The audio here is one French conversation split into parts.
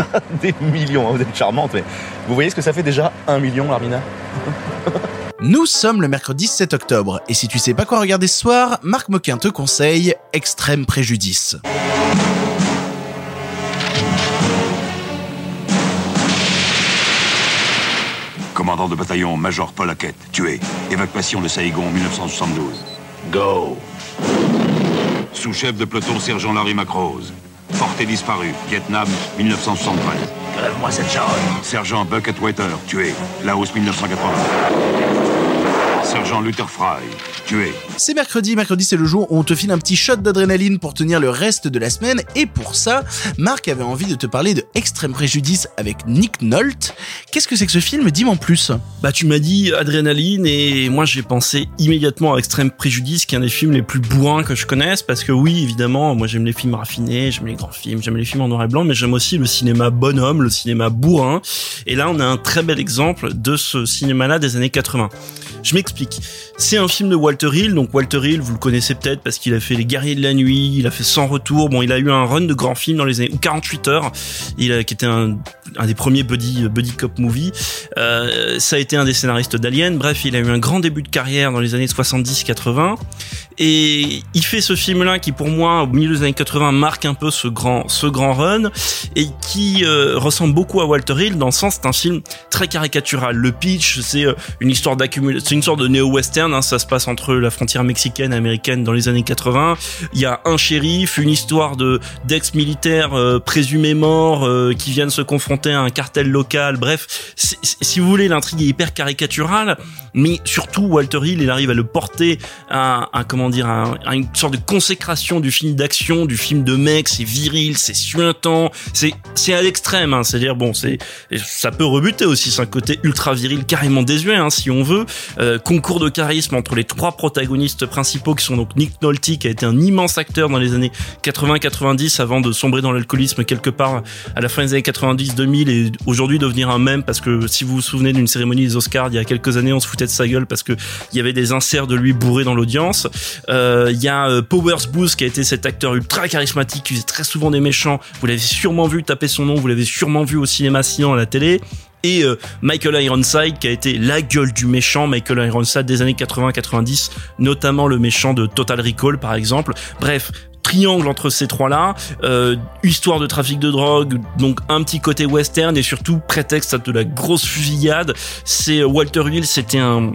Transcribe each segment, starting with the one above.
Des millions, hein, vous êtes charmante, mais vous voyez ce que ça fait déjà un million, Armina Nous sommes le mercredi 7 octobre, et si tu sais pas quoi regarder ce soir, Marc Moquin te conseille Extrême Préjudice. Commandant de bataillon, Major Paul Hackett, tué. Évacuation de Saïgon, 1972. Go. Sous-chef de peloton, sergent Larry Macrose. Porté disparu, Vietnam, 1973. Crève-moi cette charogne. Sergent Bucket Waiter, tué. Laos, 1980. Sergent Luther Fry, tué. C'est mercredi, mercredi c'est le jour où on te file un petit shot d'adrénaline pour tenir le reste de la semaine, et pour ça, Marc avait envie de te parler de Extrême Préjudice avec Nick Nolte. Qu'est-ce que c'est que ce film? Dis-moi en plus. Bah tu m'as dit adrénaline et moi j'ai pensé immédiatement à Extrême Préjudice qui est un des films les plus bourrins que je connaisse parce que oui évidemment moi j'aime les films raffinés, j'aime les grands films, j'aime les films en noir et blanc mais j'aime aussi le cinéma bonhomme, le cinéma bourrin et là on a un très bel exemple de ce cinéma-là des années 80. Je m'explique. C'est un film de Walter Hill, donc Walter Hill, vous le connaissez peut-être parce qu'il a fait Les Guerriers de la Nuit, il a fait Sans Retour, bon, il a eu un run de grands films dans les années, ou 48 heures, il a, qui était un, des premiers buddy, buddy cop movie. Euh, ça a été un des scénaristes d'Alien, bref, il a eu un grand début de carrière dans les années 70-80, et il fait ce film-là qui, pour moi, au milieu des années 80, marque un peu ce grand, ce grand run, et qui euh, ressemble beaucoup à Walter Hill, dans le sens, c'est un film très caricatural. Le pitch, c'est euh, une histoire d'accumulation, c'est une sorte de néo-western, hein, ça se passe entre la frontière mexicaine et américaine dans les années 80. Il y a un shérif, une histoire de d'ex-militaires euh, présumés morts euh, qui viennent se confronter à un cartel local. Bref, si, vous voulez, l'intrigue est hyper caricaturale, mais surtout Walter Hill, il arrive à le porter à, à comment dire, à une sorte de consécration du film d'action, du film de mec. C'est viril, c'est suintant, c'est c'est à l'extrême. Hein, C'est-à-dire bon, c'est ça peut rebuter aussi, c'est un côté ultra viril, carrément désuet, hein, si on veut. Euh, concours de charisme entre les trois protagonistes principaux qui sont donc Nick Nolte qui a été un immense acteur dans les années 80-90 avant de sombrer dans l'alcoolisme quelque part à la fin des années 90-2000 et aujourd'hui devenir un mème parce que si vous vous souvenez d'une cérémonie des Oscars il y a quelques années on se foutait de sa gueule parce que il y avait des inserts de lui bourrés dans l'audience. Euh, Il y a euh, Powers Booth qui a été cet acteur ultra charismatique qui faisait très souvent des méchants. Vous l'avez sûrement vu taper son nom, vous l'avez sûrement vu au cinéma sinon à la télé et euh, Michael Ironside qui a été la gueule du méchant. Michael Ironside des années 80-90 notamment le méchant de Total Recall par exemple. Bref triangle entre ces trois là euh, histoire de trafic de drogue donc un petit côté western et surtout prétexte à de la grosse fusillade. C'est Walter Hill c'était un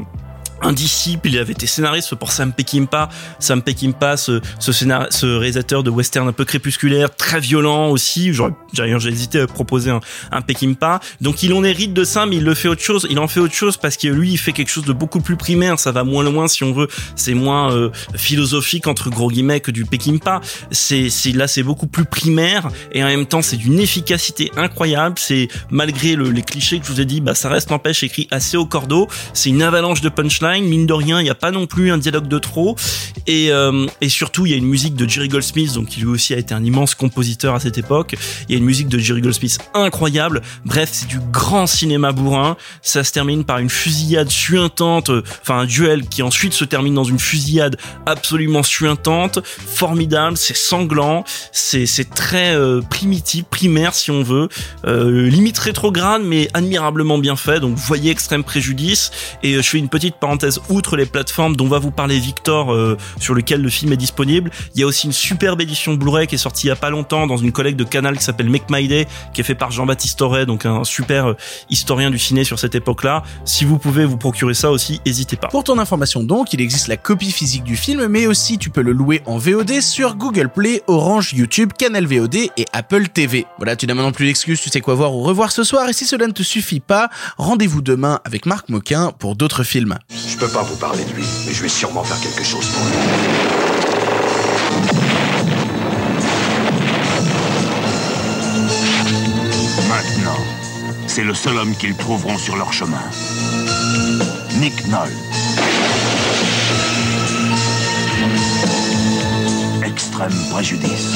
un disciple, il avait été scénariste pour Sam Peckinpah. Sam Peckinpah, ce, ce, ce réalisateur de western un peu crépusculaire, très violent aussi. J'aurais, j'ai hésité à proposer un, un Peckinpah. Donc il en hérite de ça, mais il le fait autre chose. Il en fait autre chose parce que lui, il fait quelque chose de beaucoup plus primaire. Ça va moins loin, si on veut. C'est moins euh, philosophique entre gros guillemets que du Peckinpah. C'est, c'est là, c'est beaucoup plus primaire et en même temps, c'est d'une efficacité incroyable. C'est malgré le- les clichés que je vous ai dit, bah ça reste n'empêche écrit assez au cordeau. C'est une avalanche de Mine de rien, il n'y a pas non plus un dialogue de trop. Et, euh, et surtout, il y a une musique de Jerry Goldsmith, donc qui lui aussi a été un immense compositeur à cette époque. Il y a une musique de Jerry Goldsmith incroyable. Bref, c'est du grand cinéma bourrin. Ça se termine par une fusillade suintante, euh, enfin un duel qui ensuite se termine dans une fusillade absolument suintante, formidable. C'est sanglant, c'est très euh, primitif, primaire si on veut, limite rétrograde mais admirablement bien fait. Donc voyez Extrême Préjudice. Et je fais une petite parenthèse outre les plateformes dont va vous parler Victor, euh, sur lequel le film est disponible. Il y a aussi une superbe édition Blu-ray qui est sortie il y a pas longtemps dans une collègue de Canal qui s'appelle Make My Day, qui est fait par Jean-Baptiste Auré, donc un super euh, historien du ciné sur cette époque-là. Si vous pouvez vous procurer ça aussi, n'hésitez pas. Pour ton information donc, il existe la copie physique du film, mais aussi tu peux le louer en VOD sur Google Play, Orange, YouTube, Canal VOD et Apple TV. Voilà, tu n'as maintenant plus d'excuses, tu sais quoi voir ou revoir ce soir, et si cela ne te suffit pas, rendez-vous demain avec Marc Moquin pour d'autres films. Je peux pas vous parler de lui, mais je vais sûrement faire quelque chose pour lui. Maintenant, c'est le seul homme qu'ils trouveront sur leur chemin. Nick Noll. Extrême préjudice.